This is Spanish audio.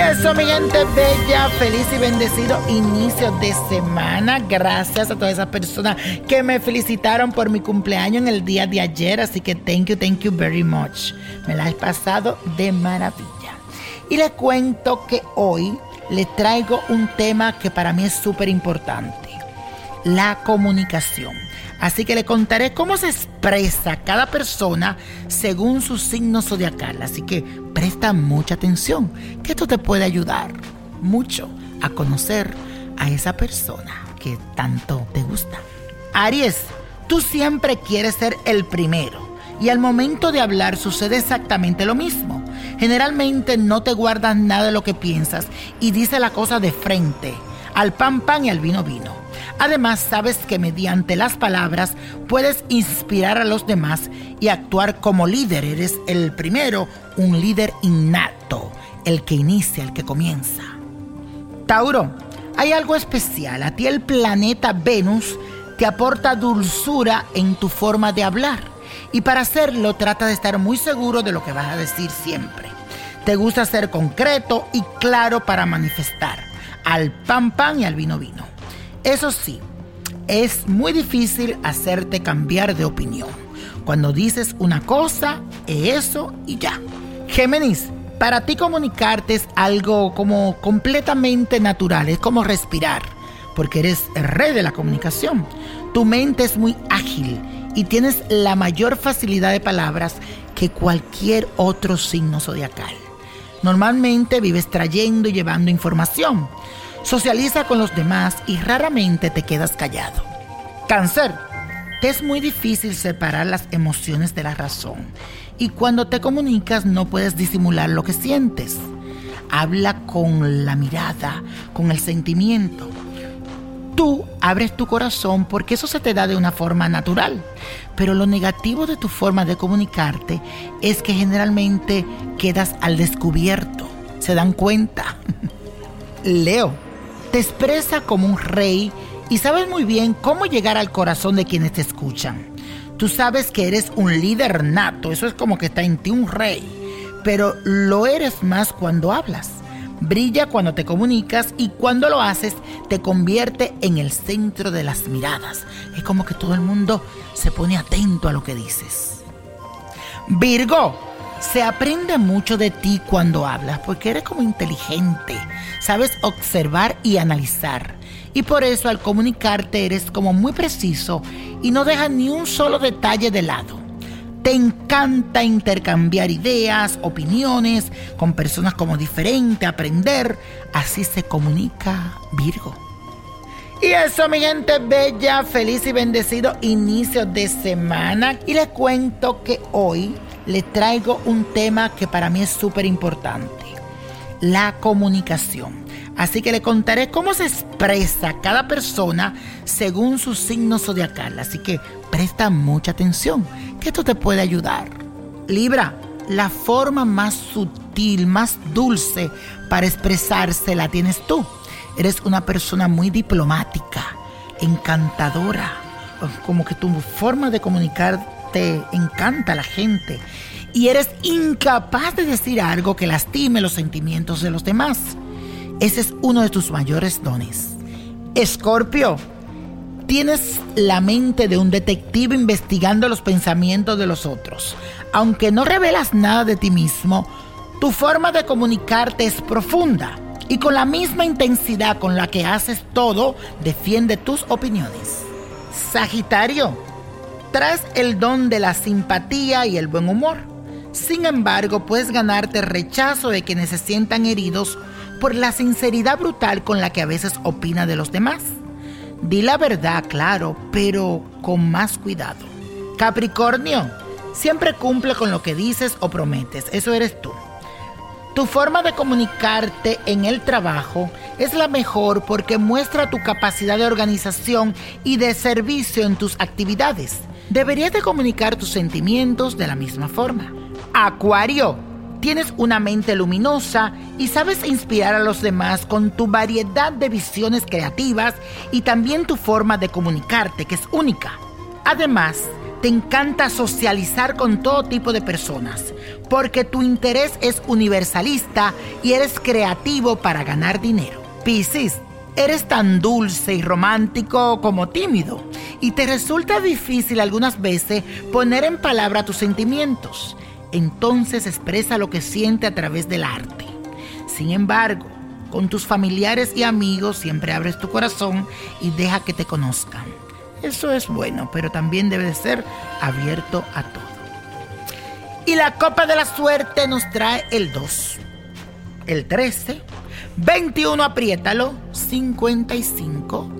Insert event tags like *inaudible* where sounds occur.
eso, mi gente bella, feliz y bendecido inicio de semana. Gracias a todas esas personas que me felicitaron por mi cumpleaños en el día de ayer. Así que thank you, thank you very much. Me la he pasado de maravilla. Y les cuento que hoy les traigo un tema que para mí es súper importante. La comunicación. Así que le contaré cómo se expresa cada persona según su signo zodiacal. Así que presta mucha atención, que esto te puede ayudar mucho a conocer a esa persona que tanto te gusta. Aries, tú siempre quieres ser el primero. Y al momento de hablar sucede exactamente lo mismo. Generalmente no te guardas nada de lo que piensas y dices la cosa de frente, al pan pan y al vino vino. Además, sabes que mediante las palabras puedes inspirar a los demás y actuar como líder. Eres el primero, un líder innato, el que inicia, el que comienza. Tauro, hay algo especial. A ti el planeta Venus te aporta dulzura en tu forma de hablar. Y para hacerlo trata de estar muy seguro de lo que vas a decir siempre. Te gusta ser concreto y claro para manifestar. Al pan pan y al vino vino. Eso sí, es muy difícil hacerte cambiar de opinión. Cuando dices una cosa, eso y ya. Géminis, para ti comunicarte es algo como completamente natural, es como respirar, porque eres el rey de la comunicación. Tu mente es muy ágil y tienes la mayor facilidad de palabras que cualquier otro signo zodiacal. Normalmente vives trayendo y llevando información Socializa con los demás y raramente te quedas callado. Cáncer. Te es muy difícil separar las emociones de la razón y cuando te comunicas no puedes disimular lo que sientes. Habla con la mirada, con el sentimiento. Tú abres tu corazón porque eso se te da de una forma natural. Pero lo negativo de tu forma de comunicarte es que generalmente quedas al descubierto. ¿Se dan cuenta? *laughs* Leo te expresa como un rey y sabes muy bien cómo llegar al corazón de quienes te escuchan. Tú sabes que eres un líder nato, eso es como que está en ti un rey, pero lo eres más cuando hablas. Brilla cuando te comunicas y cuando lo haces te convierte en el centro de las miradas. Es como que todo el mundo se pone atento a lo que dices. Virgo, se aprende mucho de ti cuando hablas porque eres como inteligente, sabes observar y analizar. Y por eso al comunicarte eres como muy preciso y no dejas ni un solo detalle de lado. Te encanta intercambiar ideas, opiniones con personas como diferente, aprender. Así se comunica Virgo. Y eso, mi gente bella, feliz y bendecido inicio de semana. Y les cuento que hoy les traigo un tema que para mí es súper importante, la comunicación. Así que le contaré cómo se expresa cada persona según su signo zodiacal. Así que presta mucha atención, que esto te puede ayudar. Libra, la forma más sutil, más dulce para expresarse la tienes tú. Eres una persona muy diplomática, encantadora, como que tu forma de comunicar te encanta la gente y eres incapaz de decir algo que lastime los sentimientos de los demás. Ese es uno de tus mayores dones. Escorpio, tienes la mente de un detective investigando los pensamientos de los otros. Aunque no revelas nada de ti mismo, tu forma de comunicarte es profunda y con la misma intensidad con la que haces todo, defiende tus opiniones. Sagitario, traes el don de la simpatía y el buen humor. Sin embargo, puedes ganarte rechazo de quienes se sientan heridos por la sinceridad brutal con la que a veces opina de los demás. Di la verdad, claro, pero con más cuidado. Capricornio, siempre cumple con lo que dices o prometes, eso eres tú. Tu forma de comunicarte en el trabajo es la mejor porque muestra tu capacidad de organización y de servicio en tus actividades deberías de comunicar tus sentimientos de la misma forma. Acuario, tienes una mente luminosa y sabes inspirar a los demás con tu variedad de visiones creativas y también tu forma de comunicarte, que es única. Además, te encanta socializar con todo tipo de personas. porque tu interés es universalista y eres creativo para ganar dinero. Piscis, eres tan dulce y romántico como tímido y te resulta difícil algunas veces poner en palabra tus sentimientos. Entonces expresa lo que siente a través del arte. Sin embargo, con tus familiares y amigos siempre abres tu corazón y deja que te conozcan. Eso es bueno, pero también debe ser abierto a todo. Y la copa de la suerte nos trae el 2, el 13, 21 apriétalo, 55,